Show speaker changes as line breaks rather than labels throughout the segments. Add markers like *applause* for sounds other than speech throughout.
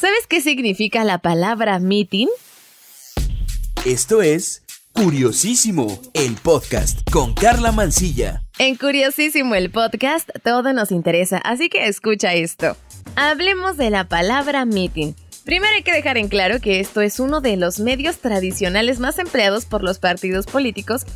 ¿Sabes qué significa la palabra meeting?
Esto es Curiosísimo, el podcast con Carla Mancilla.
En Curiosísimo, el podcast, todo nos interesa, así que escucha esto. Hablemos de la palabra meeting. Primero hay que dejar en claro que esto es uno de los medios tradicionales más empleados por los partidos políticos,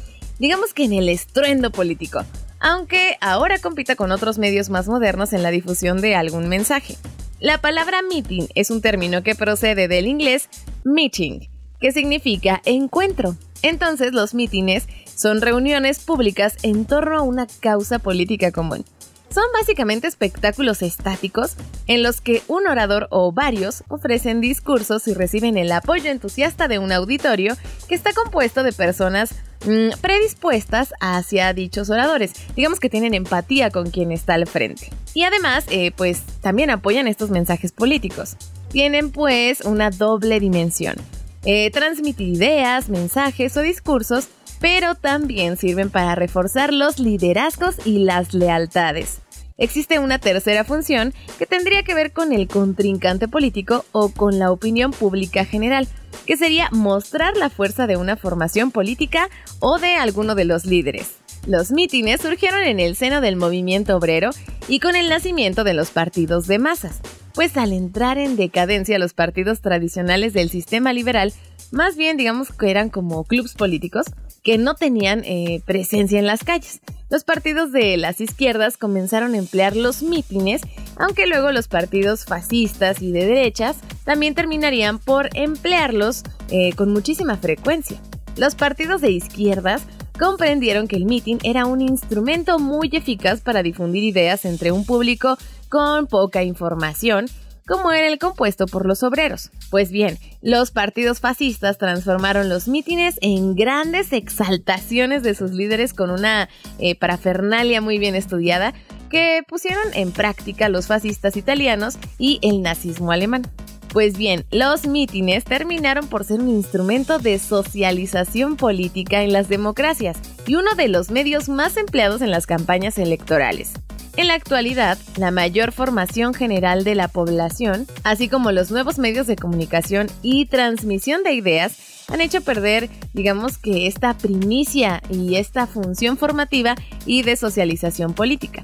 digamos que en el estruendo político, aunque ahora compita con otros medios más modernos en la difusión de algún mensaje. La palabra meeting es un término que procede del inglés meeting, que significa encuentro. Entonces los mítines son reuniones públicas en torno a una causa política común. Son básicamente espectáculos estáticos en los que un orador o varios ofrecen discursos y reciben el apoyo entusiasta de un auditorio que está compuesto de personas mm, predispuestas hacia dichos oradores. Digamos que tienen empatía con quien está al frente. Y además, eh, pues también apoyan estos mensajes políticos. Tienen pues una doble dimensión. Eh, transmitir ideas, mensajes o discursos pero también sirven para reforzar los liderazgos y las lealtades. Existe una tercera función que tendría que ver con el contrincante político o con la opinión pública general, que sería mostrar la fuerza de una formación política o de alguno de los líderes. Los mítines surgieron en el seno del movimiento obrero y con el nacimiento de los partidos de masas, pues al entrar en decadencia los partidos tradicionales del sistema liberal, más bien digamos que eran como clubes políticos, que no tenían eh, presencia en las calles. Los partidos de las izquierdas comenzaron a emplear los mítines, aunque luego los partidos fascistas y de derechas también terminarían por emplearlos eh, con muchísima frecuencia. Los partidos de izquierdas comprendieron que el mitin era un instrumento muy eficaz para difundir ideas entre un público con poca información como era el compuesto por los obreros. Pues bien, los partidos fascistas transformaron los mítines en grandes exaltaciones de sus líderes con una eh, parafernalia muy bien estudiada que pusieron en práctica los fascistas italianos y el nazismo alemán. Pues bien, los mítines terminaron por ser un instrumento de socialización política en las democracias y uno de los medios más empleados en las campañas electorales. En la actualidad, la mayor formación general de la población, así como los nuevos medios de comunicación y transmisión de ideas, han hecho perder, digamos que esta primicia y esta función formativa y de socialización política.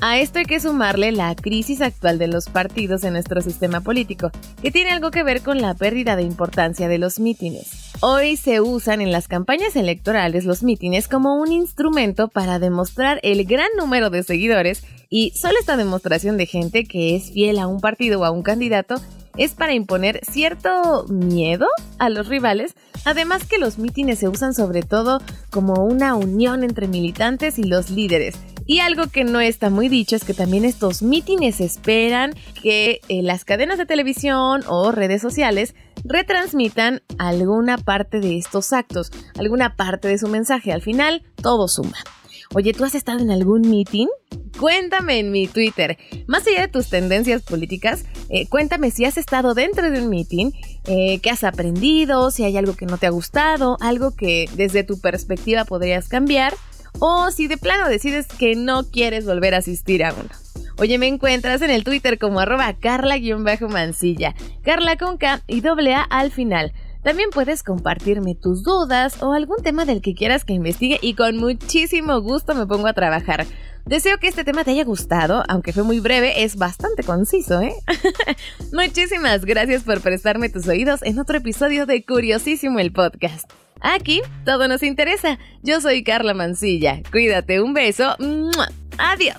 A esto hay que sumarle la crisis actual de los partidos en nuestro sistema político, que tiene algo que ver con la pérdida de importancia de los mítines. Hoy se usan en las campañas electorales los mítines como un instrumento para demostrar el gran número de seguidores y solo esta demostración de gente que es fiel a un partido o a un candidato es para imponer cierto miedo a los rivales, además que los mítines se usan sobre todo como una unión entre militantes y los líderes, y algo que no está muy dicho es que también estos mítines esperan que eh, las cadenas de televisión o redes sociales retransmitan alguna parte de estos actos, alguna parte de su mensaje. Al final, todo suma. Oye, ¿tú has estado en algún meeting? Cuéntame en mi Twitter. Más allá de tus tendencias políticas, eh, cuéntame si has estado dentro de un meeting, eh, qué has aprendido, si hay algo que no te ha gustado, algo que desde tu perspectiva podrías cambiar o si de plano decides que no quieres volver a asistir a uno. Oye, me encuentras en el Twitter como arroba carla-mancilla, carla con K y doble A al final. También puedes compartirme tus dudas o algún tema del que quieras que investigue y con muchísimo gusto me pongo a trabajar. Deseo que este tema te haya gustado, aunque fue muy breve, es bastante conciso, ¿eh? *laughs* Muchísimas gracias por prestarme tus oídos en otro episodio de Curiosísimo el Podcast. Aquí todo nos interesa. Yo soy Carla Mancilla. Cuídate, un beso. Adiós.